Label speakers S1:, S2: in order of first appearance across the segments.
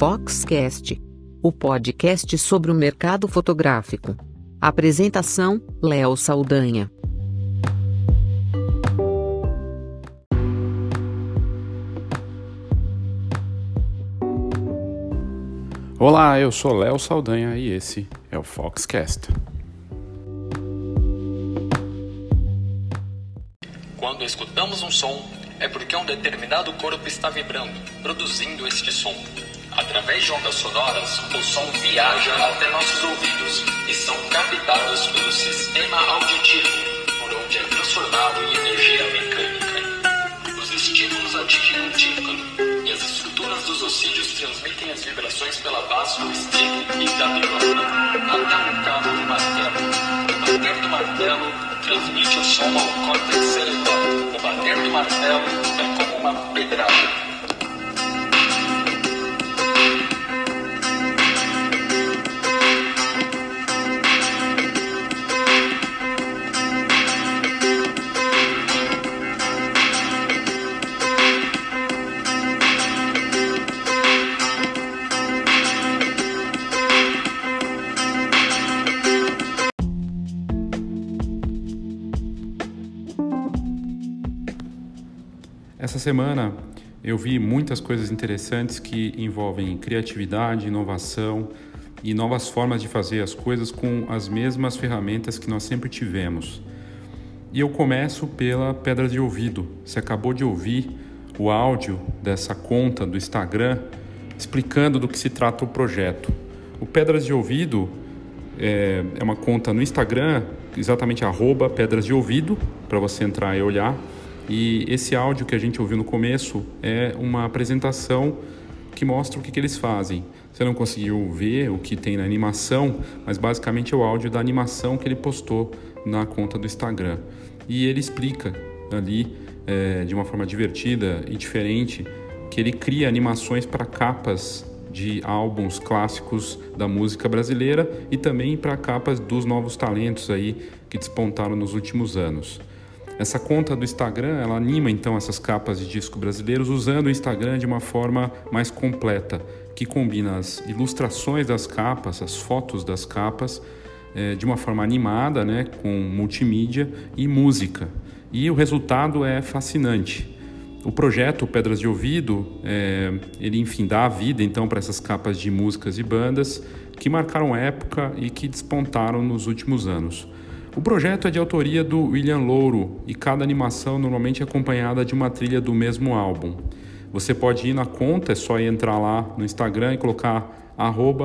S1: Foxcast, o podcast sobre o mercado fotográfico. Apresentação: Léo Saldanha.
S2: Olá, eu sou Léo Saldanha e esse é o Foxcast.
S3: Quando escutamos um som, é porque um determinado corpo está vibrando, produzindo este som. Através de ondas sonoras, o som viaja até nossos ouvidos e são captados pelo sistema auditivo, por onde é transformado em energia mecânica. Os estímulos atingem o tímpano e as estruturas dos ossídeos transmitem as vibrações pela base do estilo e da bilola até um cabo do martelo. O bater do martelo transmite o som ao córtex cerebral. O bater do martelo é como uma pedrada.
S2: Semana eu vi muitas coisas interessantes que envolvem criatividade, inovação e novas formas de fazer as coisas com as mesmas ferramentas que nós sempre tivemos. E eu começo pela pedra de ouvido. Você acabou de ouvir o áudio dessa conta do Instagram explicando do que se trata o projeto. O Pedras de Ouvido é, é uma conta no Instagram, exatamente arroba Pedras de Ouvido, para você entrar e olhar. E esse áudio que a gente ouviu no começo é uma apresentação que mostra o que, que eles fazem. Você não conseguiu ver o que tem na animação, mas basicamente é o áudio da animação que ele postou na conta do Instagram. E ele explica ali, é, de uma forma divertida e diferente, que ele cria animações para capas de álbuns clássicos da música brasileira e também para capas dos novos talentos aí que despontaram nos últimos anos. Essa conta do Instagram, ela anima então essas capas de disco brasileiros usando o Instagram de uma forma mais completa, que combina as ilustrações das capas, as fotos das capas, é, de uma forma animada, né, com multimídia e música. E o resultado é fascinante. O projeto Pedras de Ouvido, é, ele enfim dá vida então para essas capas de músicas e bandas que marcaram época e que despontaram nos últimos anos. O projeto é de autoria do William Louro e cada animação normalmente é acompanhada de uma trilha do mesmo álbum. Você pode ir na conta, é só entrar lá no Instagram e colocar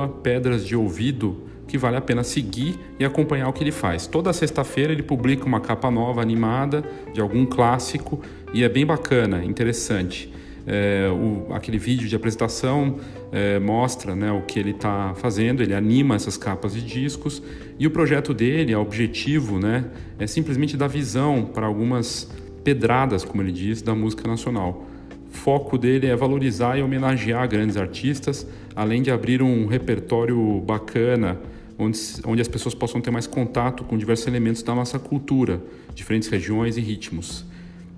S2: pedras de ouvido, que vale a pena seguir e acompanhar o que ele faz. Toda sexta-feira ele publica uma capa nova animada de algum clássico e é bem bacana, interessante. É, o, aquele vídeo de apresentação é, mostra né, o que ele está fazendo, ele anima essas capas de discos e o projeto dele, o objetivo, né, é simplesmente dar visão para algumas pedradas, como ele diz, da música nacional. O foco dele é valorizar e homenagear grandes artistas, além de abrir um repertório bacana onde, onde as pessoas possam ter mais contato com diversos elementos da nossa cultura, diferentes regiões e ritmos.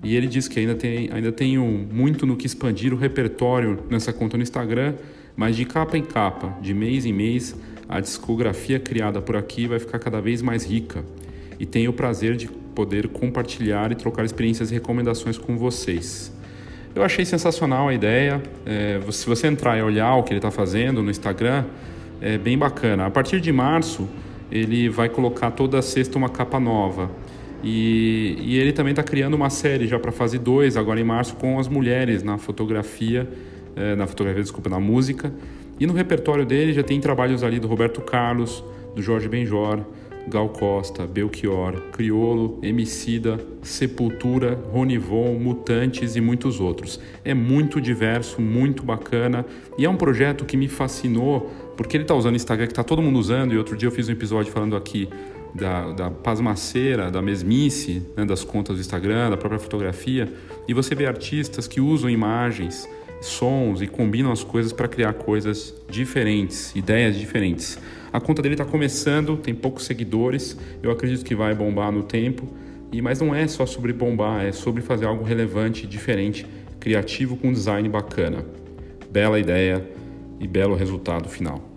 S2: E ele diz que ainda tem, ainda tem muito no que expandir o repertório nessa conta no Instagram, mas de capa em capa, de mês em mês, a discografia criada por aqui vai ficar cada vez mais rica. E tenho o prazer de poder compartilhar e trocar experiências e recomendações com vocês. Eu achei sensacional a ideia. É, se você entrar e olhar o que ele está fazendo no Instagram, é bem bacana. A partir de março, ele vai colocar toda sexta uma capa nova. E, e ele também está criando uma série já para fase 2, agora em março, com as mulheres na fotografia, eh, na fotografia, desculpa, na música. E no repertório dele já tem trabalhos ali do Roberto Carlos, do Jorge Benjor, Gal Costa, Belchior, Criolo, Emicida, Sepultura, Ronivon, Mutantes e muitos outros. É muito diverso, muito bacana e é um projeto que me fascinou porque ele está usando o Instagram que está todo mundo usando e outro dia eu fiz um episódio falando aqui da, da pasmaceira, da mesmice, né, das contas do Instagram, da própria fotografia, e você vê artistas que usam imagens, sons e combinam as coisas para criar coisas diferentes, ideias diferentes. A conta dele está começando, tem poucos seguidores, eu acredito que vai bombar no tempo, e mas não é só sobre bombar, é sobre fazer algo relevante, diferente, criativo com design bacana. Bela ideia, e belo resultado final.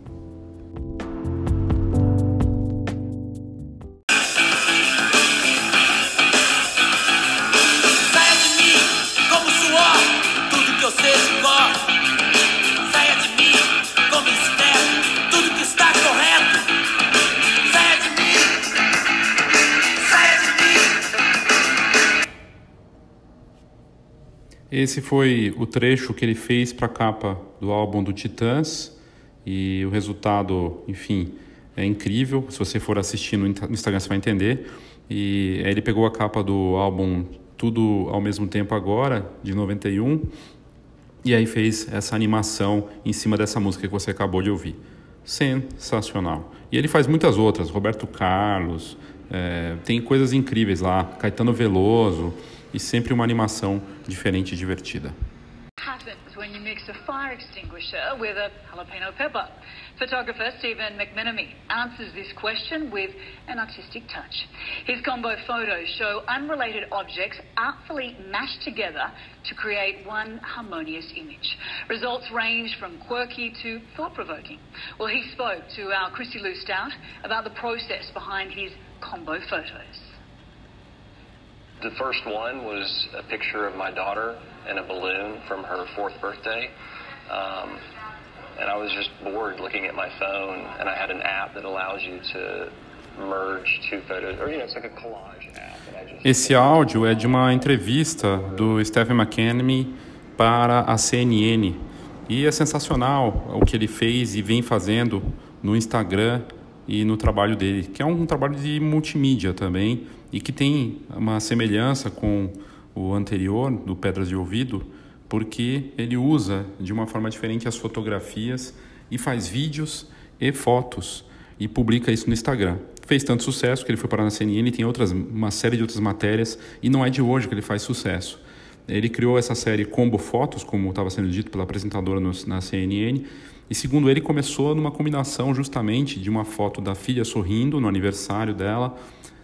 S2: Esse foi o trecho que ele fez para a capa do álbum do Titãs e o resultado, enfim, é incrível. Se você for assistir no Instagram, você vai entender. E aí ele pegou a capa do álbum Tudo ao mesmo tempo agora, de 91, e aí fez essa animação em cima dessa música que você acabou de ouvir. Sensacional. E ele faz muitas outras, Roberto Carlos, é, tem coisas incríveis lá, Caetano Veloso e sempre uma animação diferente e divertida. when you mix a fire extinguisher with a jalapeno pepper? Photographer Stephen McMenemy answers this question with an artistic touch. His combo photos show unrelated objects artfully mashed together to create one harmonious image. Results range from quirky to thought-provoking. Well, he spoke to our Chrissy Lou Stout about the process behind his combo photos.
S4: The first one was a picture of my daughter in a balloon from her fourth birthday. Um, and I was just bored looking at my phone, and I had an app that allows you to merge two photos, or you know, it's like a collage app.
S2: Esse áudio é de uma entrevista do Stephen McKenemy para a CNN e é sensacional o que ele fez e vem fazendo no Instagram e no trabalho dele, que é um trabalho de multimídia também e que tem uma semelhança com o anterior, do Pedras de Ouvido, porque ele usa de uma forma diferente as fotografias e faz vídeos e fotos e publica isso no Instagram. Fez tanto sucesso que ele foi parar na CNN e tem outras, uma série de outras matérias e não é de hoje que ele faz sucesso. Ele criou essa série Combo Fotos, como estava sendo dito pela apresentadora no, na CNN, e segundo ele começou numa combinação justamente de uma foto da filha sorrindo no aniversário dela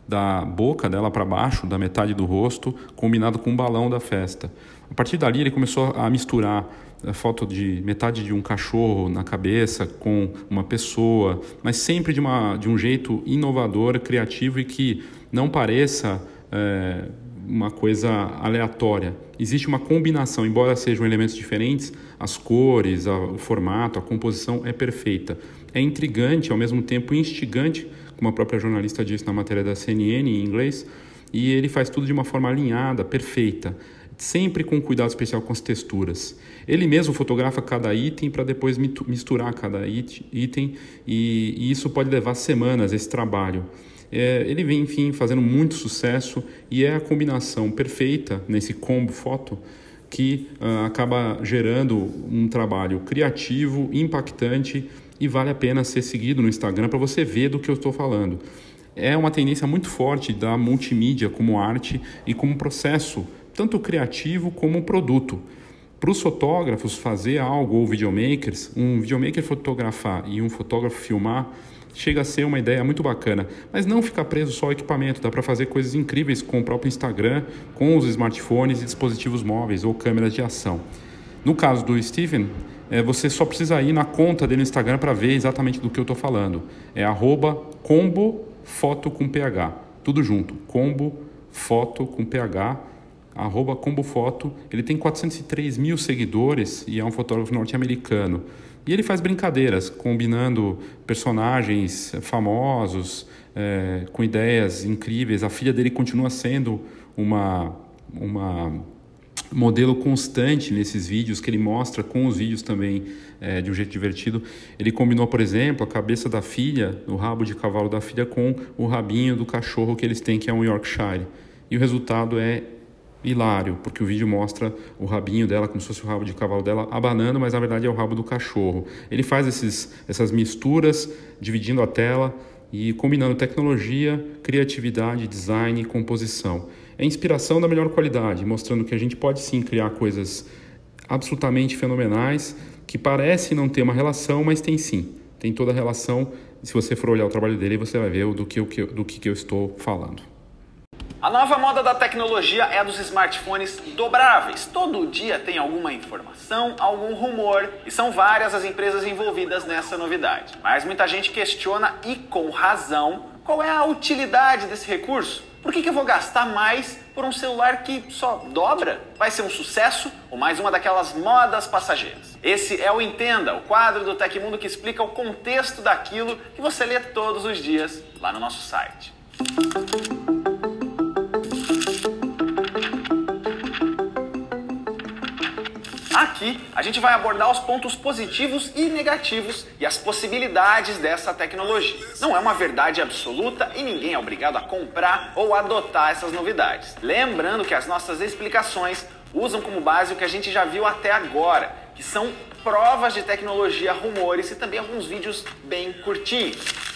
S2: da boca dela para baixo, da metade do rosto, combinado com o balão da festa. A partir dali ele começou a misturar a foto de metade de um cachorro na cabeça com uma pessoa, mas sempre de, uma, de um jeito inovador, criativo e que não pareça é, uma coisa aleatória. Existe uma combinação, embora sejam elementos diferentes, as cores, a, o formato, a composição é perfeita. É intrigante, ao mesmo tempo instigante como a própria jornalista disse na matéria da CNN em inglês, e ele faz tudo de uma forma alinhada, perfeita, sempre com cuidado especial com as texturas. Ele mesmo fotografa cada item para depois misturar cada item, e, e, isso pode levar semanas esse trabalho. É, ele vem, enfim, fazendo muito sucesso e é a combinação perfeita nesse combo foto que uh, acaba gerando um trabalho criativo, impactante e vale a pena ser seguido no Instagram para você ver do que eu estou falando. É uma tendência muito forte da multimídia como arte e como processo, tanto criativo como produto. Para os fotógrafos fazer algo, ou videomakers, um videomaker fotografar e um fotógrafo filmar, chega a ser uma ideia muito bacana. Mas não ficar preso só ao equipamento, dá para fazer coisas incríveis com o próprio Instagram, com os smartphones e dispositivos móveis ou câmeras de ação. No caso do Steven, é, você só precisa ir na conta dele no Instagram para ver exatamente do que eu estou falando. É arroba combo foto com ph, tudo junto, combo foto com ph, arroba combo foto. Ele tem 403 mil seguidores e é um fotógrafo norte-americano. E ele faz brincadeiras, combinando personagens famosos, é, com ideias incríveis. A filha dele continua sendo uma, uma modelo constante nesses vídeos que ele mostra com os vídeos também é, de um jeito divertido. Ele combinou, por exemplo, a cabeça da filha, o rabo de cavalo da filha, com o rabinho do cachorro que eles têm, que é um Yorkshire. E o resultado é hilário, porque o vídeo mostra o rabinho dela como se fosse o rabo de cavalo dela abanando, mas na verdade é o rabo do cachorro. Ele faz esses, essas misturas, dividindo a tela e combinando tecnologia, criatividade, design e composição é inspiração da melhor qualidade, mostrando que a gente pode sim criar coisas absolutamente fenomenais que parecem não ter uma relação, mas tem sim. Tem toda a relação. Se você for olhar o trabalho dele, você vai ver do que, do que eu estou falando.
S5: A nova moda da tecnologia é a dos smartphones dobráveis. Todo dia tem alguma informação, algum rumor, e são várias as empresas envolvidas nessa novidade. Mas muita gente questiona, e com razão, qual é a utilidade desse recurso. Por que, que eu vou gastar mais por um celular que só dobra? Vai ser um sucesso ou mais uma daquelas modas passageiras? Esse é o Entenda, o quadro do Tecmundo que explica o contexto daquilo que você lê todos os dias lá no nosso site. Aqui a gente vai abordar os pontos positivos e negativos e as possibilidades dessa tecnologia. Não é uma verdade absoluta e ninguém é obrigado a comprar ou adotar essas novidades. Lembrando que as nossas explicações usam como base o que a gente já viu até agora, que são provas de tecnologia, rumores e também alguns vídeos bem curtinhos.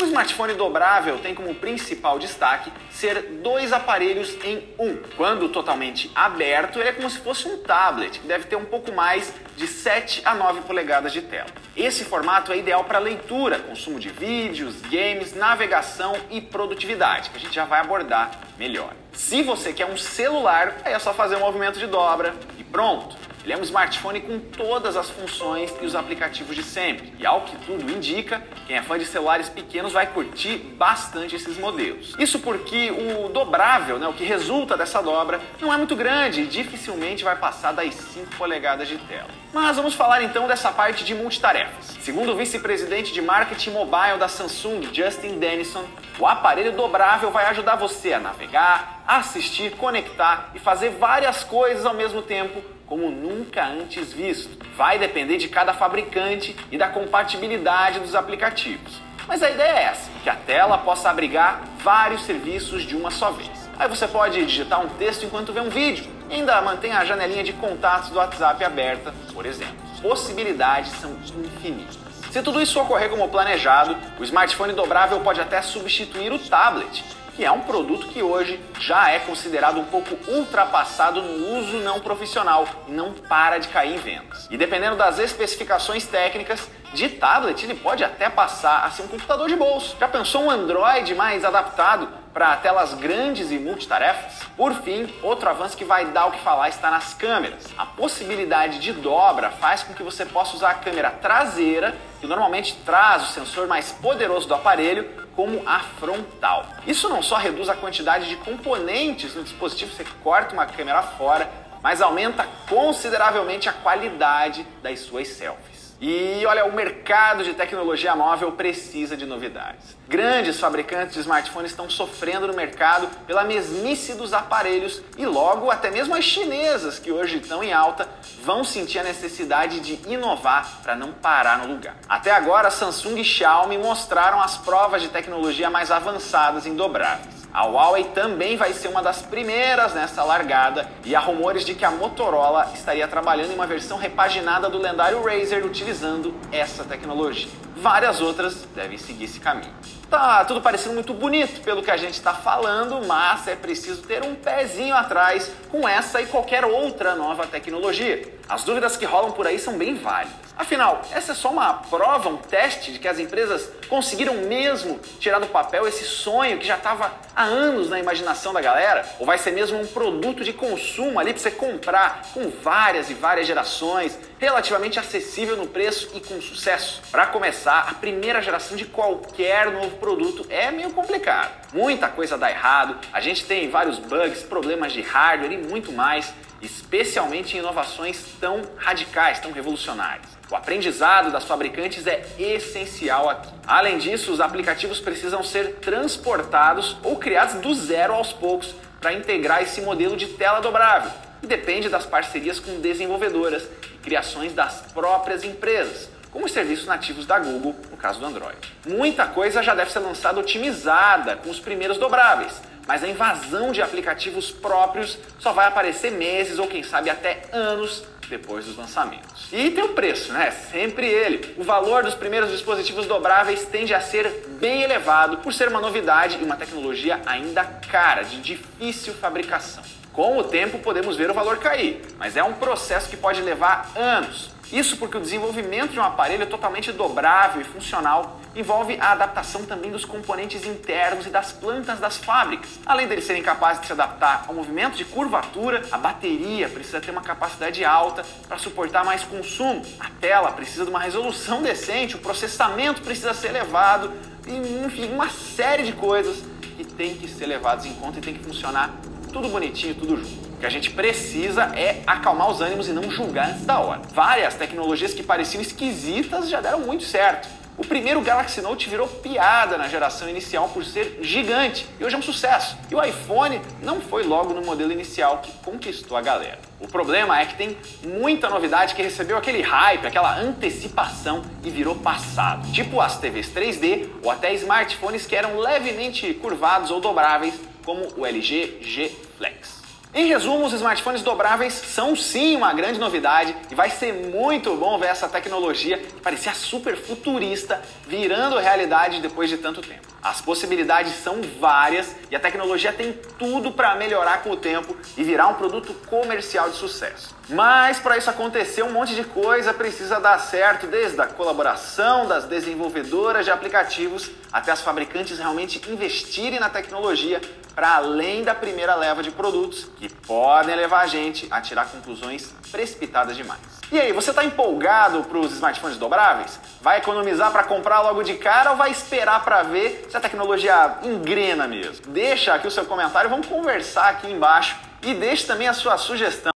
S5: O smartphone dobrável tem como principal destaque ser dois aparelhos em um. Quando totalmente aberto, ele é como se fosse um tablet, que deve ter um pouco mais de 7 a 9 polegadas de tela. Esse formato é ideal para leitura, consumo de vídeos, games, navegação e produtividade, que a gente já vai abordar melhor. Se você quer um celular, aí é só fazer um movimento de dobra e pronto. Ele é um smartphone com todas as funções e os aplicativos de sempre. E ao que tudo indica, quem é fã de celulares pequenos vai curtir bastante esses modelos. Isso porque o dobrável, né, o que resulta dessa dobra, não é muito grande e dificilmente vai passar das 5 polegadas de tela. Mas vamos falar então dessa parte de multitarefas. Segundo o vice-presidente de marketing mobile da Samsung, Justin Dennison, o aparelho dobrável vai ajudar você a navegar, assistir, conectar e fazer várias coisas ao mesmo tempo como nunca antes visto. Vai depender de cada fabricante e da compatibilidade dos aplicativos. Mas a ideia é essa, que a tela possa abrigar vários serviços de uma só vez. Aí você pode digitar um texto enquanto vê um vídeo e ainda mantém a janelinha de contatos do WhatsApp aberta, por exemplo. Possibilidades são infinitas. Se tudo isso ocorrer como planejado, o smartphone dobrável pode até substituir o tablet que é um produto que hoje já é considerado um pouco ultrapassado no uso não profissional e não para de cair em vendas. E dependendo das especificações técnicas, de tablet ele pode até passar a ser um computador de bolso. Já pensou um Android mais adaptado para telas grandes e multitarefas? Por fim, outro avanço que vai dar o que falar está nas câmeras. A possibilidade de dobra faz com que você possa usar a câmera traseira, que normalmente traz o sensor mais poderoso do aparelho, como a frontal. Isso não só reduz a quantidade de componentes no dispositivo, você corta uma câmera fora, mas aumenta consideravelmente a qualidade das suas selfies. E olha, o mercado de tecnologia móvel precisa de novidades. Grandes fabricantes de smartphones estão sofrendo no mercado pela mesmice dos aparelhos e logo até mesmo as chinesas, que hoje estão em alta, vão sentir a necessidade de inovar para não parar no lugar. Até agora, Samsung e Xiaomi mostraram as provas de tecnologia mais avançadas em dobráveis. A Huawei também vai ser uma das primeiras nessa largada e há rumores de que a Motorola estaria trabalhando em uma versão repaginada do lendário Razer utilizando essa tecnologia. Várias outras devem seguir esse caminho. Tá tudo parecendo muito bonito pelo que a gente está falando, mas é preciso ter um pezinho atrás com essa e qualquer outra nova tecnologia. As dúvidas que rolam por aí são bem válidas. Afinal, essa é só uma prova, um teste de que as empresas conseguiram mesmo tirar do papel esse sonho que já estava há anos na imaginação da galera? Ou vai ser mesmo um produto de consumo ali para você comprar com várias e várias gerações, relativamente acessível no preço e com sucesso? Para começar, a primeira geração de qualquer novo produto é meio complicado. Muita coisa dá errado, a gente tem vários bugs, problemas de hardware e muito mais, especialmente em inovações tão radicais, tão revolucionárias. O aprendizado das fabricantes é essencial aqui. Além disso, os aplicativos precisam ser transportados ou criados do zero aos poucos para integrar esse modelo de tela dobrável. Depende das parcerias com desenvolvedoras e criações das próprias empresas, como os serviços nativos da Google, no caso do Android. Muita coisa já deve ser lançada otimizada com os primeiros dobráveis, mas a invasão de aplicativos próprios só vai aparecer meses ou quem sabe até anos depois dos lançamentos. E tem o preço, né? Sempre ele. O valor dos primeiros dispositivos dobráveis tende a ser bem elevado por ser uma novidade e uma tecnologia ainda cara, de difícil fabricação. Com o tempo podemos ver o valor cair, mas é um processo que pode levar anos. Isso porque o desenvolvimento de um aparelho totalmente dobrável e funcional envolve a adaptação também dos componentes internos e das plantas das fábricas. Além deles serem capazes de se adaptar ao movimento de curvatura, a bateria precisa ter uma capacidade alta para suportar mais consumo. A tela precisa de uma resolução decente, o processamento precisa ser elevado, e, enfim, uma série de coisas que tem que ser levadas em conta e tem que funcionar tudo bonitinho, tudo junto. O que a gente precisa é acalmar os ânimos e não julgar antes da hora. Várias tecnologias que pareciam esquisitas já deram muito certo. O primeiro Galaxy Note virou piada na geração inicial por ser gigante e hoje é um sucesso. E o iPhone não foi logo no modelo inicial que conquistou a galera. O problema é que tem muita novidade que recebeu aquele hype, aquela antecipação e virou passado. Tipo as TVs 3D ou até smartphones que eram levemente curvados ou dobráveis, como o LG G Flex. Em resumo, os smartphones dobráveis são sim uma grande novidade e vai ser muito bom ver essa tecnologia que parecia super futurista virando realidade depois de tanto tempo. As possibilidades são várias e a tecnologia tem tudo para melhorar com o tempo e virar um produto comercial de sucesso. Mas para isso acontecer, um monte de coisa precisa dar certo, desde a colaboração das desenvolvedoras de aplicativos até as fabricantes realmente investirem na tecnologia para além da primeira leva de produtos que podem levar a gente a tirar conclusões precipitadas demais. E aí, você está empolgado para os smartphones dobráveis? Vai economizar para comprar logo de cara ou vai esperar para ver se a tecnologia engrena mesmo? Deixa aqui o seu comentário, vamos conversar aqui embaixo e deixe também a sua sugestão.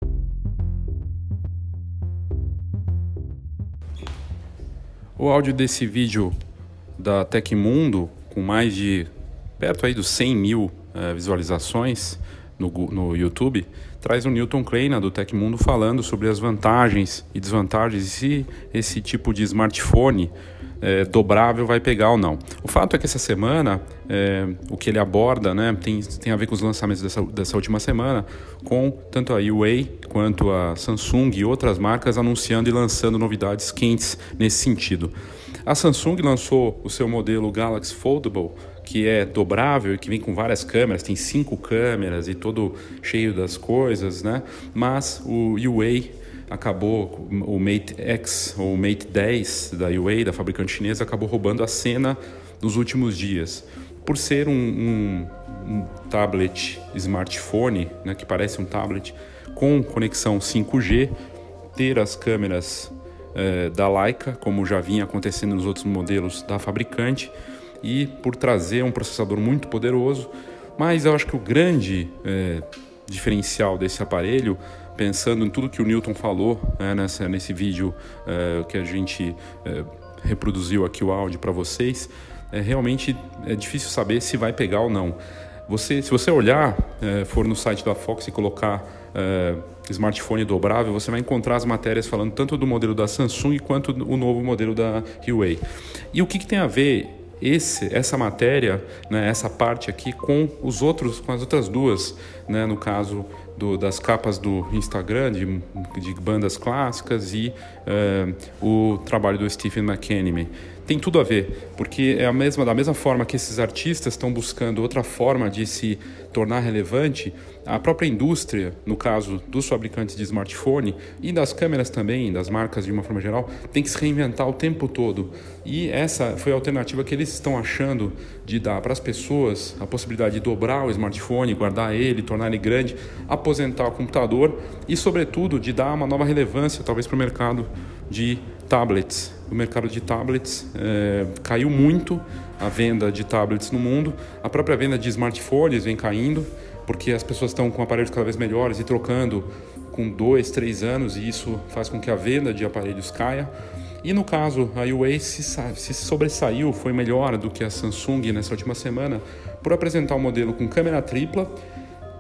S2: O áudio desse vídeo da Tecmundo, com mais de perto aí dos 100 mil uh, visualizações no, no YouTube, traz o Newton Kleina do Tecmundo falando sobre as vantagens e desvantagens se esse tipo de smartphone é, dobrável vai pegar ou não. O fato é que essa semana é, o que ele aborda né, tem, tem a ver com os lançamentos dessa, dessa última semana, com tanto a Huawei quanto a Samsung e outras marcas anunciando e lançando novidades quentes nesse sentido. A Samsung lançou o seu modelo Galaxy Foldable que é dobrável e que vem com várias câmeras, tem cinco câmeras e todo cheio das coisas, né? Mas o Huawei acabou, o Mate X ou o Mate 10 da Huawei, da fabricante chinesa, acabou roubando a cena nos últimos dias. Por ser um, um, um tablet smartphone, né, que parece um tablet, com conexão 5G, ter as câmeras eh, da Leica, como já vinha acontecendo nos outros modelos da fabricante, e por trazer um processador muito poderoso. Mas eu acho que o grande é, diferencial desse aparelho, pensando em tudo que o Newton falou né, nessa, nesse vídeo é, que a gente é, reproduziu aqui o áudio para vocês, é realmente é difícil saber se vai pegar ou não. Você, se você olhar, é, for no site da Fox e colocar é, smartphone dobrável, você vai encontrar as matérias falando tanto do modelo da Samsung quanto o novo modelo da Huawei. E o que, que tem a ver esse, essa matéria, né, essa parte aqui com os outros, com as outras duas, né, no caso do, das capas do Instagram de, de bandas clássicas e uh, o trabalho do Stephen McKennie tem tudo a ver, porque é a mesma, da mesma forma que esses artistas estão buscando outra forma de se tornar relevante, a própria indústria, no caso dos fabricantes de smartphone e das câmeras também, das marcas de uma forma geral, tem que se reinventar o tempo todo. E essa foi a alternativa que eles estão achando de dar para as pessoas a possibilidade de dobrar o smartphone, guardar ele, tornar ele grande, aposentar o computador e, sobretudo, de dar uma nova relevância, talvez, para o mercado de tablets. O mercado de tablets é, caiu muito a venda de tablets no mundo, a própria venda de smartphones vem caindo, porque as pessoas estão com aparelhos cada vez melhores e trocando com dois, três anos, e isso faz com que a venda de aparelhos caia. E no caso, a Huawei se, se sobressaiu, foi melhor do que a Samsung nessa última semana, por apresentar um modelo com câmera tripla,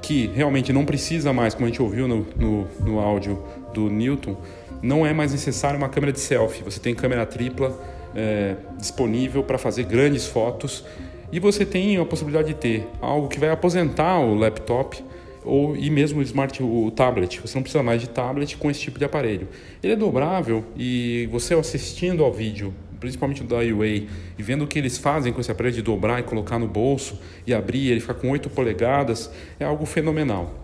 S2: que realmente não precisa mais, como a gente ouviu no, no, no áudio do Newton, não é mais necessário uma câmera de selfie. Você tem câmera tripla é, disponível para fazer grandes fotos e você tem a possibilidade de ter algo que vai aposentar o laptop ou e mesmo o smart o tablet. Você não precisa mais de tablet com esse tipo de aparelho. Ele é dobrável e você assistindo ao vídeo, principalmente da Huawei, e vendo o que eles fazem com esse aparelho de dobrar e colocar no bolso e abrir, ele ficar com 8 polegadas, é algo fenomenal.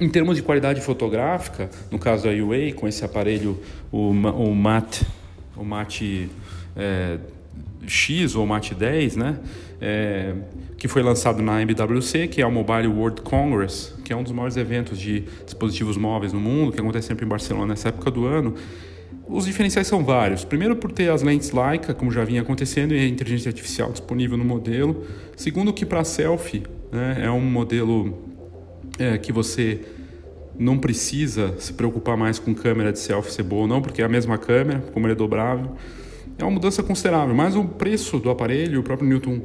S2: Em termos de qualidade fotográfica, no caso da UA, com esse aparelho, o, o MAT, o é, X ou MAT 10, né? É, que foi lançado na MWC, que é o Mobile World Congress, que é um dos maiores eventos de dispositivos móveis no mundo, que acontece sempre em Barcelona nessa época do ano. Os diferenciais são vários. Primeiro, por ter as lentes Leica, como já vinha acontecendo, e a inteligência artificial disponível no modelo. Segundo, que para selfie né, é um modelo é, que você não precisa se preocupar mais com câmera de selfie ser boa ou não, porque é a mesma câmera, como ele é dobrável. É uma mudança considerável, mas o preço do aparelho, o próprio Newton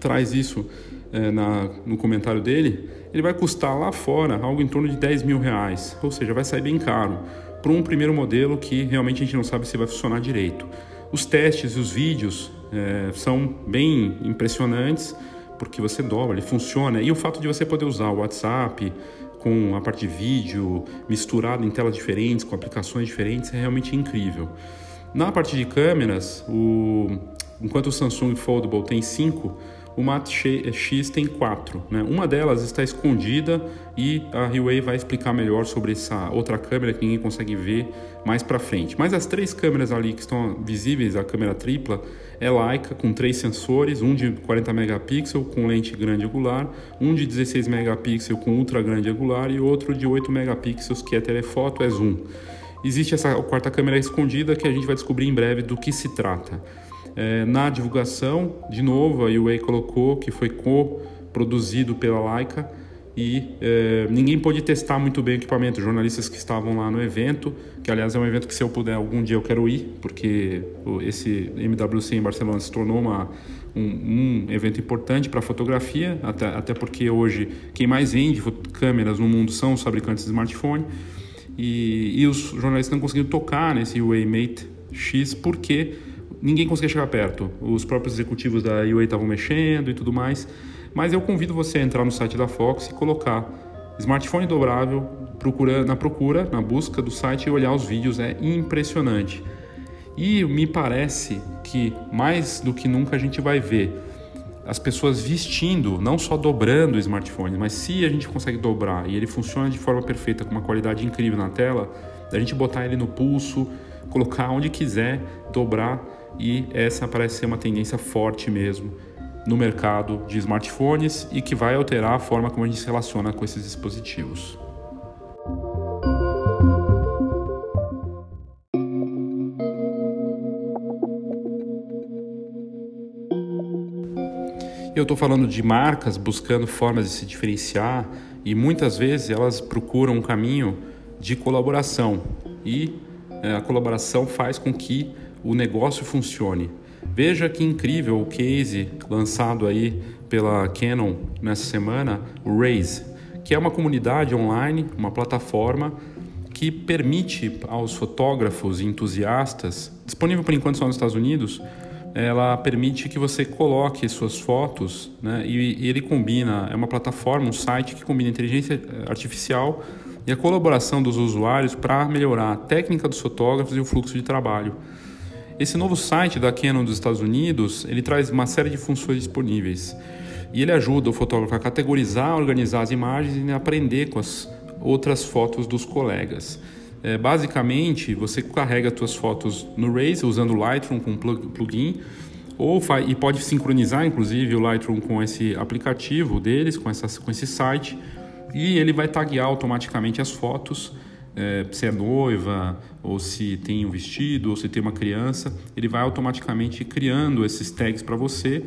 S2: traz isso é, na, no comentário dele, ele vai custar lá fora algo em torno de 10 mil reais, ou seja, vai sair bem caro para um primeiro modelo que realmente a gente não sabe se vai funcionar direito. Os testes e os vídeos é, são bem impressionantes porque você dobra, ele funciona e o fato de você poder usar o WhatsApp com a parte de vídeo misturado em telas diferentes, com aplicações diferentes, é realmente incrível. Na parte de câmeras, o... enquanto o Samsung Foldable tem 5, o Mat X tem quatro. Né? Uma delas está escondida e a Huawei vai explicar melhor sobre essa outra câmera que ninguém consegue ver mais para frente. Mas as três câmeras ali que estão visíveis, a câmera tripla, é Leica com três sensores, um de 40 megapixels com lente grande angular, um de 16 megapixels com ultra grande angular e outro de 8 megapixels que é telefoto, é zoom. Existe essa quarta câmera escondida que a gente vai descobrir em breve do que se trata. É, na divulgação, de novo, a UA colocou que foi co-produzido pela Leica e é, ninguém pôde testar muito bem o equipamento. Jornalistas que estavam lá no evento, que aliás é um evento que se eu puder algum dia eu quero ir, porque esse MWC em Barcelona se tornou uma, um, um evento importante para fotografia, até, até porque hoje quem mais vende câmeras no mundo são os fabricantes de smartphone. E, e os jornalistas não conseguiram tocar nesse UA Mate X porque ninguém conseguia chegar perto. Os próprios executivos da UA estavam mexendo e tudo mais. Mas eu convido você a entrar no site da Fox e colocar smartphone dobrável procura, na procura, na busca do site e olhar os vídeos. É impressionante. E me parece que mais do que nunca a gente vai ver as pessoas vestindo, não só dobrando o smartphone, mas se a gente consegue dobrar e ele funciona de forma perfeita, com uma qualidade incrível na tela, a gente botar ele no pulso, colocar onde quiser, dobrar e essa parece ser uma tendência forte mesmo no mercado de smartphones e que vai alterar a forma como a gente se relaciona com esses dispositivos. Eu estou falando de marcas buscando formas de se diferenciar e muitas vezes elas procuram um caminho de colaboração e é, a colaboração faz com que o negócio funcione. Veja que incrível o case lançado aí pela Canon nessa semana, o Raise, que é uma comunidade online, uma plataforma que permite aos fotógrafos e entusiastas, disponível por enquanto só nos Estados Unidos, ela permite que você coloque suas fotos, né? E, e ele combina, é uma plataforma, um site que combina inteligência artificial e a colaboração dos usuários para melhorar a técnica dos fotógrafos e o fluxo de trabalho. Esse novo site da Canon dos Estados Unidos, ele traz uma série de funções disponíveis. E ele ajuda o fotógrafo a categorizar, organizar as imagens e aprender com as outras fotos dos colegas. É, basicamente, você carrega as suas fotos no Razer usando o Lightroom com plugin ou e pode sincronizar inclusive o Lightroom com esse aplicativo deles, com, essa, com esse site, e ele vai taguear automaticamente as fotos é, se é noiva, ou se tem um vestido, ou se tem uma criança, ele vai automaticamente criando esses tags para você,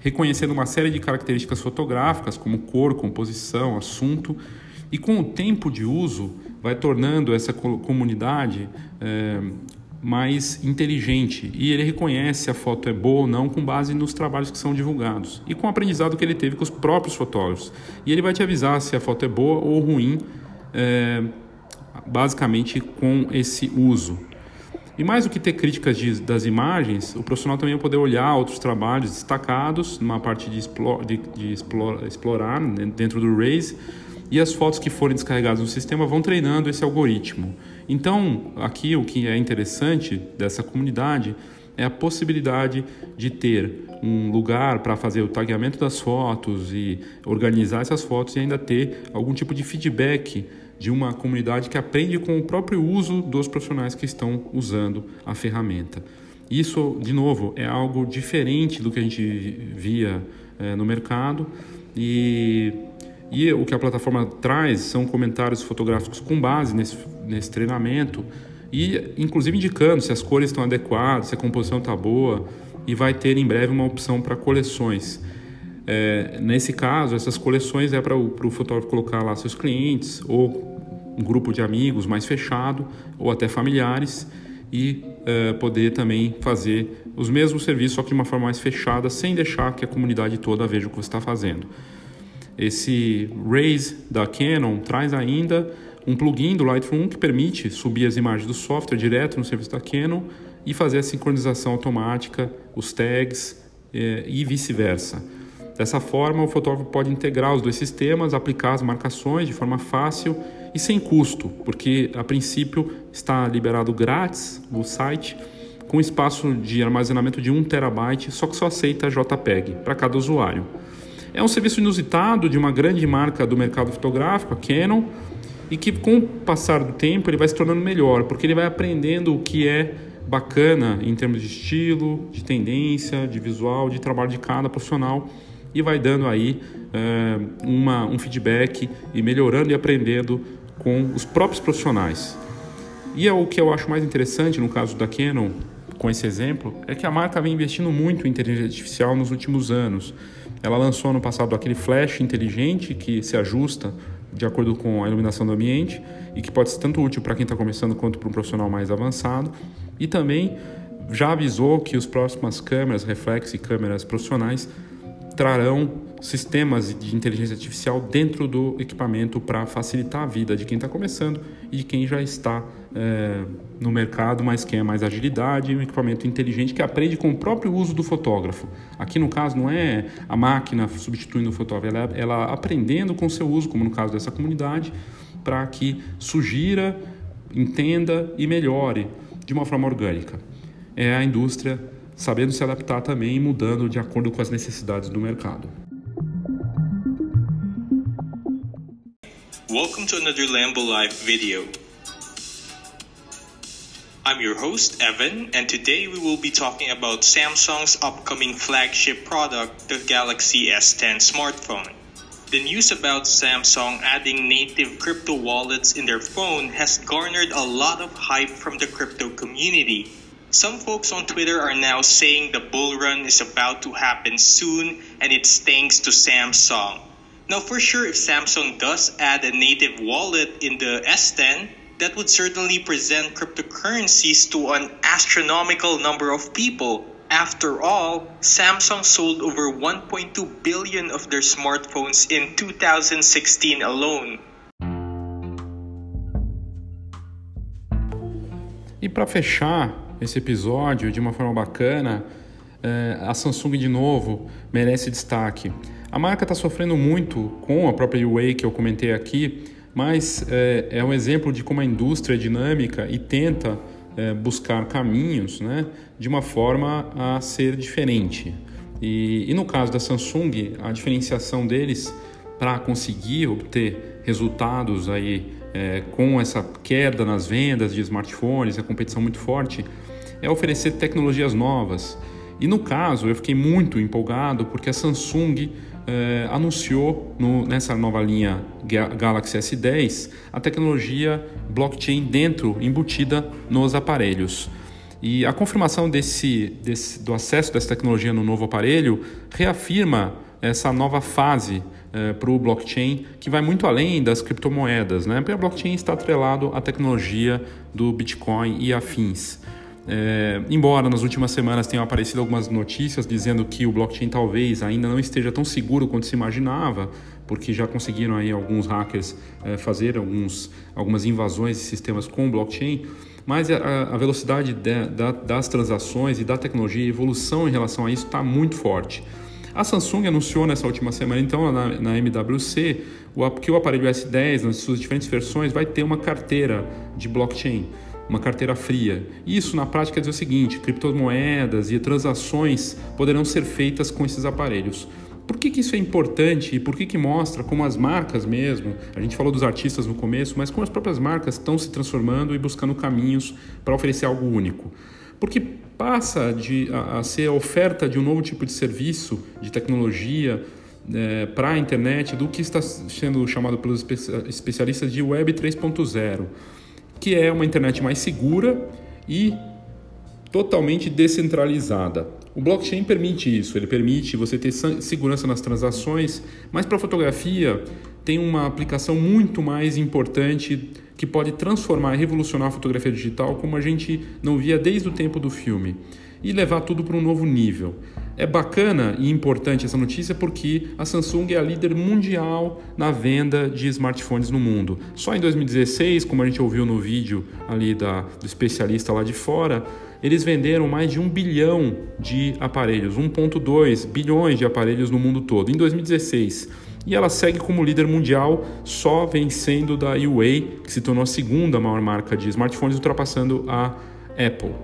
S2: reconhecendo uma série de características fotográficas, como cor, composição, assunto, e com o tempo de uso vai tornando essa comunidade é, mais inteligente e ele reconhece se a foto é boa ou não com base nos trabalhos que são divulgados e com o aprendizado que ele teve com os próprios fotógrafos. E ele vai te avisar se a foto é boa ou ruim. É, basicamente com esse uso. E mais do que ter críticas de, das imagens, o profissional também vai poder olhar outros trabalhos destacados, numa parte de, explore, de, de explore, explorar né, dentro do Raise, e as fotos que forem descarregadas no sistema vão treinando esse algoritmo. Então, aqui o que é interessante dessa comunidade é a possibilidade de ter um lugar para fazer o tagueamento das fotos e organizar essas fotos e ainda ter algum tipo de feedback de uma comunidade que aprende com o próprio uso dos profissionais que estão usando a ferramenta. Isso, de novo, é algo diferente do que a gente via é, no mercado e, e o que a plataforma traz são comentários fotográficos com base nesse, nesse treinamento e, inclusive, indicando se as cores estão adequadas, se a composição está boa e vai ter em breve uma opção para coleções. É, nesse caso, essas coleções é para o fotógrafo colocar lá seus clientes ou um grupo de amigos mais fechado ou até familiares e é, poder também fazer os mesmos serviços, só que de uma forma mais fechada, sem deixar que a comunidade toda veja o que você está fazendo. Esse Raise da Canon traz ainda um plugin do Lightroom que permite subir as imagens do software direto no serviço da Canon e fazer a sincronização automática, os tags é, e vice-versa. Dessa forma, o fotógrafo pode integrar os dois sistemas, aplicar as marcações de forma fácil e sem custo, porque a princípio está liberado grátis o site com espaço de armazenamento de 1 terabyte, só que só aceita JPEG para cada usuário. É um serviço inusitado de uma grande marca do mercado fotográfico, a Canon, e que com o passar do tempo ele vai se tornando melhor, porque ele vai aprendendo o que é bacana em termos de estilo, de tendência, de visual, de trabalho de cada profissional e vai dando aí é, uma, um feedback e melhorando e aprendendo com os próprios profissionais. E é o que eu acho mais interessante no caso da Canon, com esse exemplo, é que a marca vem investindo muito em inteligência artificial nos últimos anos. Ela lançou no passado aquele flash inteligente que se ajusta de acordo com a iluminação do ambiente e que pode ser tanto útil para quem está começando quanto para um profissional mais avançado. E também já avisou que as próximas câmeras reflex e câmeras profissionais trarão sistemas de inteligência artificial dentro do equipamento para facilitar a vida de quem está começando e de quem já está é, no mercado, mas quer mais agilidade, um equipamento inteligente que aprende com o próprio uso do fotógrafo. Aqui no caso não é a máquina substituindo o fotógrafo, ela, ela aprendendo com seu uso, como no caso dessa comunidade, para que sugira, entenda e melhore de uma forma orgânica. É a indústria sabendo se adaptar também e mudando de acordo com as necessidades do mercado.
S6: Welcome to another Lambo Live video. I'm your host, Evan, and today we will be talking about Samsung's upcoming flagship product, the Galaxy S10 smartphone. The news about Samsung adding native crypto wallets in their phone has garnered a lot of hype from the crypto community. Some folks on Twitter are now saying the bull run is about to happen soon and it's thanks to Samsung. Now, for sure, if Samsung does add a native wallet in the S10, that would certainly present cryptocurrencies to an astronomical number of people. After all, Samsung sold over 1.2 billion of their smartphones in 2016 alone.
S2: E para fechar, esse episódio de uma forma bacana, é, a Samsung de novo merece destaque. A marca está sofrendo muito com a própria UA que eu comentei aqui, mas é, é, um exemplo de como a indústria é dinâmica e tenta é, buscar caminhos né, de uma forma a ser diferente. E, e no caso da Samsung, a diferenciação deles para conseguir obter resultados aí é, com essa queda nas vendas de smartphones, a competição muito forte, é oferecer tecnologias novas. E no caso, eu fiquei muito empolgado porque a Samsung eh, anunciou no, nessa nova linha Galaxy S10 a tecnologia blockchain dentro, embutida nos aparelhos. E a confirmação desse, desse, do acesso dessa tecnologia no novo aparelho reafirma essa nova fase eh, para o blockchain que vai muito além das criptomoedas, né? Porque a blockchain está atrelado à tecnologia do Bitcoin e afins. É, embora nas últimas semanas tenham aparecido algumas notícias dizendo que o blockchain talvez ainda não esteja tão seguro quanto se imaginava, porque já conseguiram aí alguns hackers é, fazer alguns, algumas invasões de sistemas com o blockchain, mas a, a velocidade de, da, das transações e da tecnologia, a evolução em relação a isso está muito forte. A Samsung anunciou nessa última semana, então, na, na MWC, o, que o aparelho S10, nas suas diferentes versões, vai ter uma carteira de blockchain uma carteira fria. Isso, na prática, dizer o seguinte: criptomoedas e transações poderão ser feitas com esses aparelhos. Por que, que isso é importante e por que, que mostra como as marcas mesmo, a gente falou dos artistas no começo, mas como as próprias marcas estão se transformando e buscando caminhos para oferecer algo único? Porque passa de, a, a, ser a oferta de um novo tipo de serviço, de tecnologia é, para a internet, do que está sendo chamado pelos especialistas de Web 3.0, que é uma internet mais segura e totalmente descentralizada. O blockchain permite isso, ele permite você ter segurança nas transações, mas para fotografia tem uma aplicação muito mais importante que pode transformar e revolucionar a fotografia digital como a gente não via desde o tempo do filme e levar tudo para um novo nível. É bacana e importante essa notícia porque a Samsung é a líder mundial na venda de smartphones no mundo. Só em 2016, como a gente ouviu no vídeo ali da, do especialista lá de fora, eles venderam mais de um bilhão de aparelhos, 1,2 bilhões de aparelhos no mundo todo, em 2016. E ela segue como líder mundial, só vencendo da Huawei, que se tornou a segunda maior marca de smartphones, ultrapassando a Apple.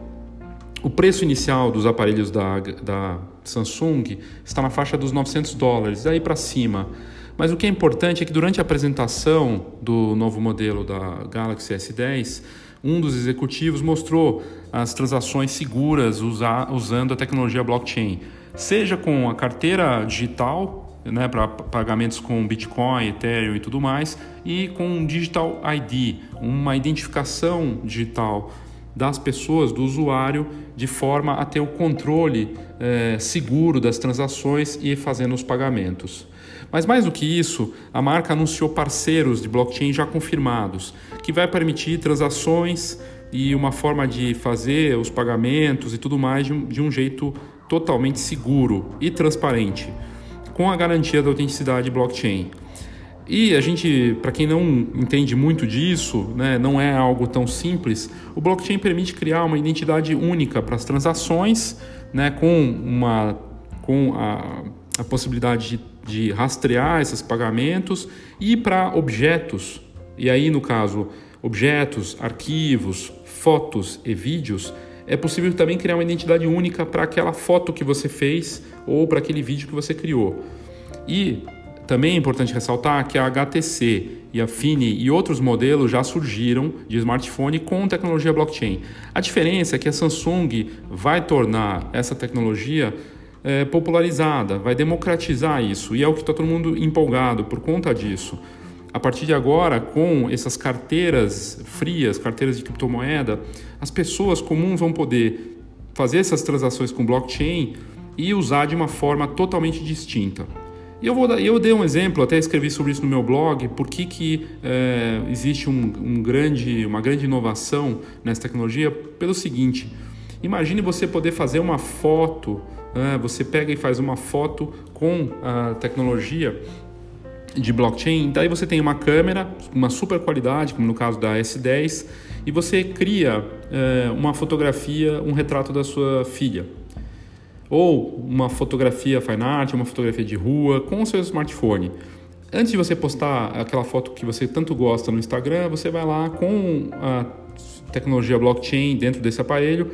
S2: O preço inicial dos aparelhos da, da Samsung está na faixa dos 900 dólares, daí para cima. Mas o que é importante é que durante a apresentação do novo modelo da Galaxy S10, um dos executivos mostrou as transações seguras usando a tecnologia blockchain, seja com a carteira digital, né, para pagamentos com Bitcoin, Ethereum e tudo mais, e com um Digital ID, uma identificação digital das pessoas, do usuário, de forma a ter o controle é, seguro das transações e fazendo os pagamentos. Mas mais do que isso, a marca anunciou parceiros de blockchain já confirmados, que vai permitir transações e uma forma de fazer os pagamentos e tudo mais de um, de um jeito totalmente seguro e transparente, com a garantia da autenticidade blockchain. E a gente, para quem não entende muito disso, né, não é algo tão simples, o blockchain permite criar uma identidade única para as transações, né, com, uma, com a, a possibilidade de, de rastrear esses pagamentos e para objetos, e aí no caso, objetos, arquivos, fotos e vídeos, é possível também criar uma identidade única para aquela foto que você fez ou para aquele vídeo que você criou. E também é importante ressaltar que a HTC e a Fini e outros modelos já surgiram de smartphone com tecnologia blockchain. A diferença é que a Samsung vai tornar essa tecnologia é, popularizada, vai democratizar isso e é o que está todo mundo empolgado por conta disso. A partir de agora, com essas carteiras frias, carteiras de criptomoeda, as pessoas comuns vão poder fazer essas transações com blockchain e usar de uma forma totalmente distinta. E eu, vou dar, eu dei um exemplo, até escrevi sobre isso no meu blog, por que, que é, existe um, um, grande, uma grande inovação nessa tecnologia, pelo seguinte, imagine você poder fazer uma foto, é, você pega e faz uma foto com a tecnologia de blockchain, daí você tem uma câmera, uma super qualidade, como no caso da S10, e você cria é, uma fotografia, um retrato da sua filha ou uma fotografia fine art, uma fotografia de rua com o seu smartphone. Antes de você postar aquela foto que você tanto gosta no Instagram, você vai lá com a tecnologia blockchain dentro desse aparelho,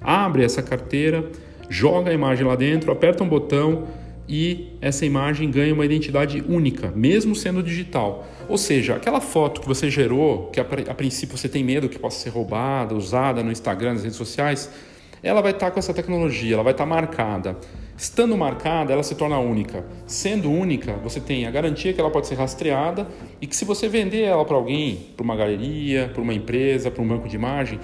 S2: abre essa carteira, joga a imagem lá dentro, aperta um botão e essa imagem ganha uma identidade única, mesmo sendo digital. Ou seja, aquela foto que você gerou, que a, princípio você tem medo que possa ser roubada, usada no Instagram, nas redes sociais, ela vai estar com essa tecnologia, ela vai estar marcada. Estando marcada, ela se torna única. Sendo única, você tem a garantia que ela pode ser rastreada e que se você vender ela para alguém, para uma galeria, para uma empresa, para um banco de imagem,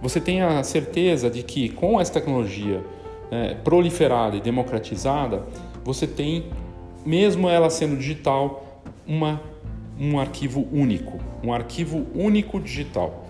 S2: você tem a certeza de que com essa tecnologia é, proliferada e democratizada, você tem, mesmo ela sendo digital, uma, um arquivo único, um arquivo único digital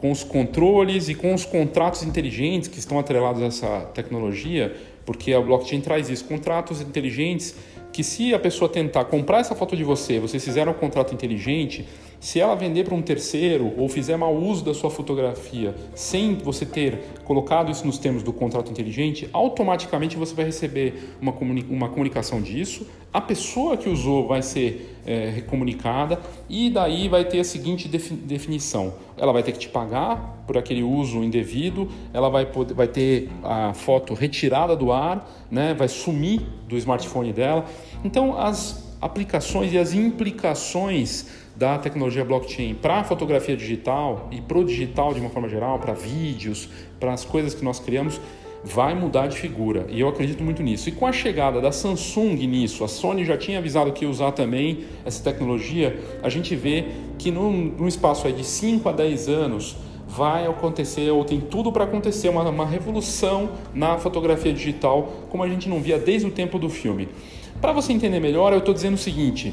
S2: com os controles e com os contratos inteligentes que estão atrelados a essa tecnologia, porque a blockchain traz isso, contratos inteligentes que se a pessoa tentar comprar essa foto de você, vocês fizeram um contrato inteligente, Se ela vender para um terceiro ou fizer mau uso da sua fotografia sem você ter colocado isso nos termos do contrato inteligente, automaticamente você vai receber uma, comuni uma comunicação disso, a pessoa que usou vai ser é, comunicada e daí vai ter a seguinte definição: ela vai ter que te pagar por aquele uso indevido, ela vai, poder, vai ter a foto retirada do ar, né, vai sumir do smartphone dela. Então, as aplicações e as implicações da tecnologia blockchain para a fotografia digital e para o digital de uma forma geral, para vídeos, para as coisas que nós criamos, vai mudar de figura. E eu acredito muito nisso. E com a chegada da Samsung nisso, a Sony já tinha avisado que ia usar também essa tecnologia, a gente vê que num, num espaço de 5 a 10 anos vai acontecer, ou tem tudo para acontecer, uma, uma revolução na fotografia digital, como a gente não via desde o tempo do filme. Para você entender melhor, eu estou dizendo o seguinte: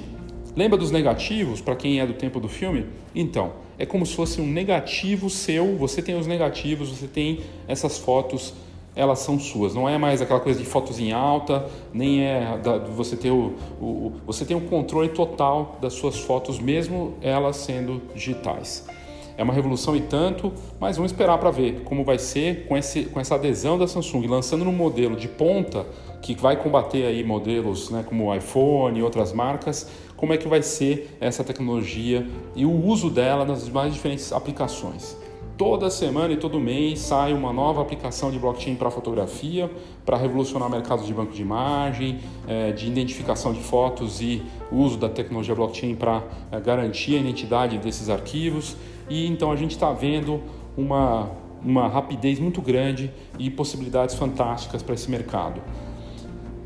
S2: Lembra dos negativos, para quem é do tempo do filme? Então, é como se fosse um negativo seu, você tem os negativos, você tem essas fotos, elas são suas. Não é mais aquela coisa de fotos em alta, nem é da, você ter o, o, você tem o controle total das suas fotos, mesmo elas sendo digitais. É uma revolução e tanto, mas vamos esperar para ver como vai ser com, esse, com essa adesão da Samsung, lançando um modelo de ponta que vai combater aí modelos né, como o iPhone e outras marcas, como é que vai ser essa tecnologia e o uso dela nas mais diferentes aplicações. Toda semana e todo mês sai uma nova aplicação de blockchain para fotografia, para revolucionar o mercado de banco de imagem, eh, de identificação de fotos e uso da tecnologia blockchain para eh, garantir a identidade desses arquivos. E então a gente está vendo uma, uma rapidez muito grande e possibilidades fantásticas para esse mercado.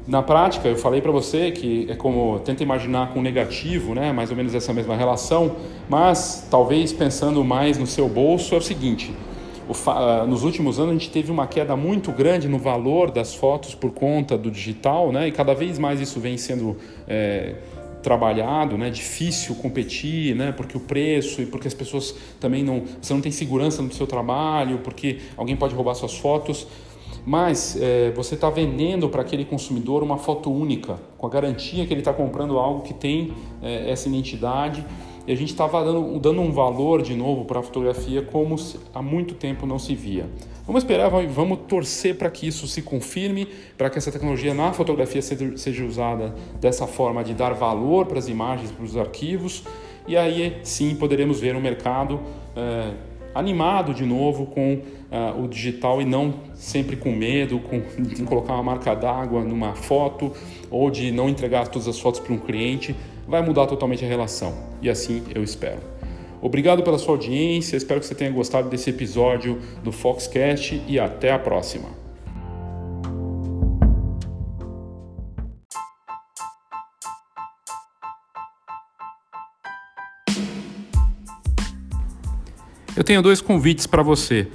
S2: Na prática, eu falei para você que é como tenta imaginar com negativo, né, mais ou menos essa mesma relação, mas talvez pensando mais no seu bolso é o seguinte: uh, nos últimos anos a gente teve uma queda muito grande no valor das fotos por conta do digital, né, e cada vez mais isso vem sendo é, trabalhado, né? Difícil competir, né? Porque o preço e porque as pessoas também não, você não tem segurança no seu trabalho, porque alguém pode roubar suas fotos mas é, você está vendendo para aquele consumidor uma foto única, com a garantia que ele está comprando algo que tem é, essa identidade. E a gente estava dando, dando, um valor de novo para a fotografia como se, há muito tempo não se via. Vamos esperar, vamos torcer para que isso se confirme, para que essa tecnologia na fotografia seja, seja usada dessa forma de dar valor para as imagens, para os arquivos, e aí sim poderemos ver um mercado é, animado de novo com uh, o digital e não sempre com medo com, de colocar uma marca d'água numa foto ou de não entregar todas as fotos para um cliente, vai mudar totalmente a relação. E assim eu espero. Obrigado pela sua audiência, espero que você tenha gostado desse episódio do Foxcast e até a próxima. Eu tenho dois convites para você.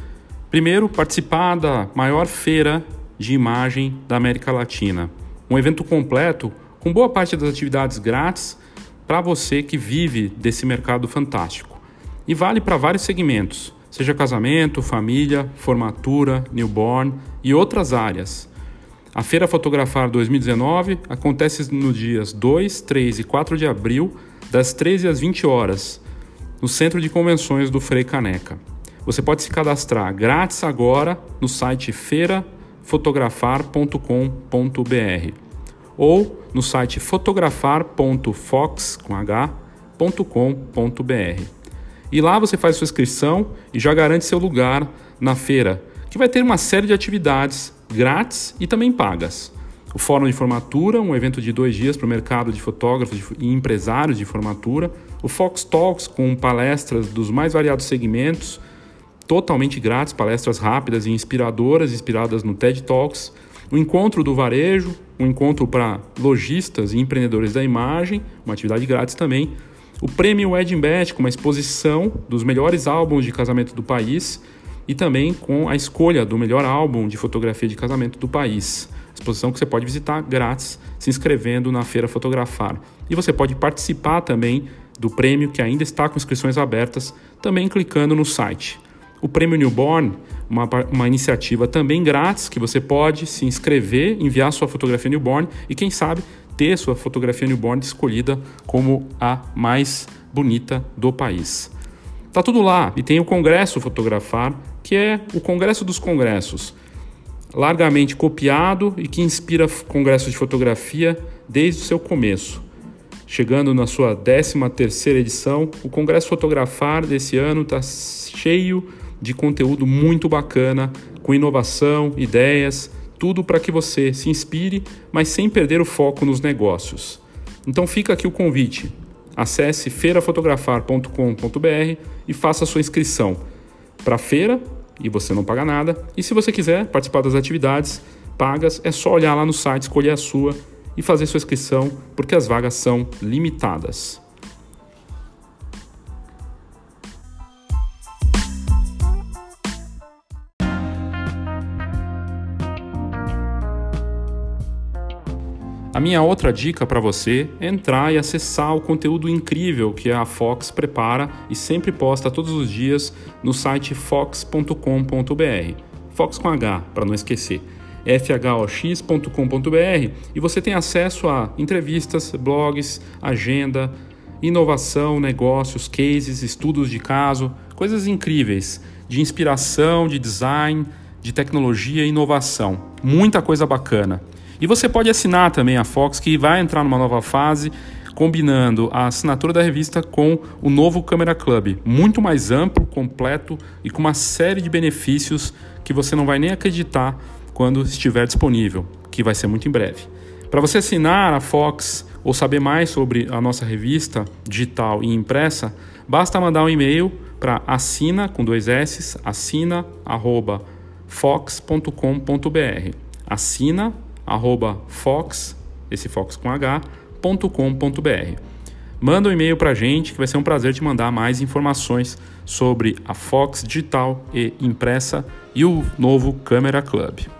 S2: Primeiro, participar da maior feira de imagem da América Latina. Um evento completo com boa parte das atividades grátis para você que vive desse mercado fantástico. E vale para vários segmentos, seja casamento, família, formatura, newborn e outras áreas. A Feira Fotografar 2019 acontece nos dias 2, 3 e 4 de abril, das 13 às 20 horas no Centro de Convenções do Frei Caneca. Você pode se cadastrar grátis agora no site feirafotografar.com.br ou no site fotografar.fox.com.br. E lá você faz sua inscrição e já garante seu lugar na feira, que vai ter uma série de atividades grátis e também pagas. O Fórum de Formatura, um evento de dois dias para o mercado de fotógrafos e empresários de formatura. O Fox Talks, com palestras dos mais variados segmentos, totalmente grátis, palestras rápidas e inspiradoras, inspiradas no TED Talks. O Encontro do Varejo, um encontro para lojistas e empreendedores da imagem, uma atividade grátis também. O Prêmio Wedding Bet, com uma exposição dos melhores álbuns de casamento do país e também com a escolha do melhor álbum de fotografia de casamento do país. Exposição que você pode visitar grátis, se inscrevendo na Feira Fotografar. E você pode participar também do prêmio que ainda está com inscrições abertas, também clicando no site. O Prêmio Newborn, uma, uma iniciativa também grátis, que você pode se inscrever, enviar sua fotografia newborn e, quem sabe, ter sua fotografia newborn escolhida como a mais bonita do país. Tá tudo lá e tem o Congresso Fotografar, que é o Congresso dos Congressos, largamente copiado e que inspira congressos de fotografia desde o seu começo. Chegando na sua 13 terceira edição, o Congresso Fotografar desse ano está cheio de conteúdo muito bacana, com inovação, ideias, tudo para que você se inspire, mas sem perder o foco nos negócios. Então fica aqui o convite. Acesse feirafotografar.com.br e faça sua inscrição para a feira e você não paga nada. E se você quiser participar das atividades pagas, é só olhar lá no site, escolher a sua e fazer sua inscrição, porque as vagas são limitadas. A minha outra dica para você é entrar e acessar o conteúdo incrível que a Fox prepara e sempre posta todos os dias no site fox.com.br. Fox com H, para não esquecer fhox.com.br e você tem acesso a entrevistas, blogs, agenda, inovação, negócios, cases, estudos de caso, coisas incríveis de inspiração, de design, de tecnologia e inovação. Muita coisa bacana. E você pode assinar também a Fox, que vai entrar numa nova fase, combinando a assinatura da revista com o novo Câmera Club, muito mais amplo, completo e com uma série de benefícios que você não vai nem acreditar quando estiver disponível, que vai ser muito em breve. Para você assinar a Fox ou saber mais sobre a nossa revista digital e impressa, basta mandar um e-mail para assina com dois s assina arroba fox.com.br assina arroba fox esse fox com h .com.br. Manda um e-mail para a gente que vai ser um prazer te mandar mais informações sobre a Fox digital e impressa e o novo Câmera Club.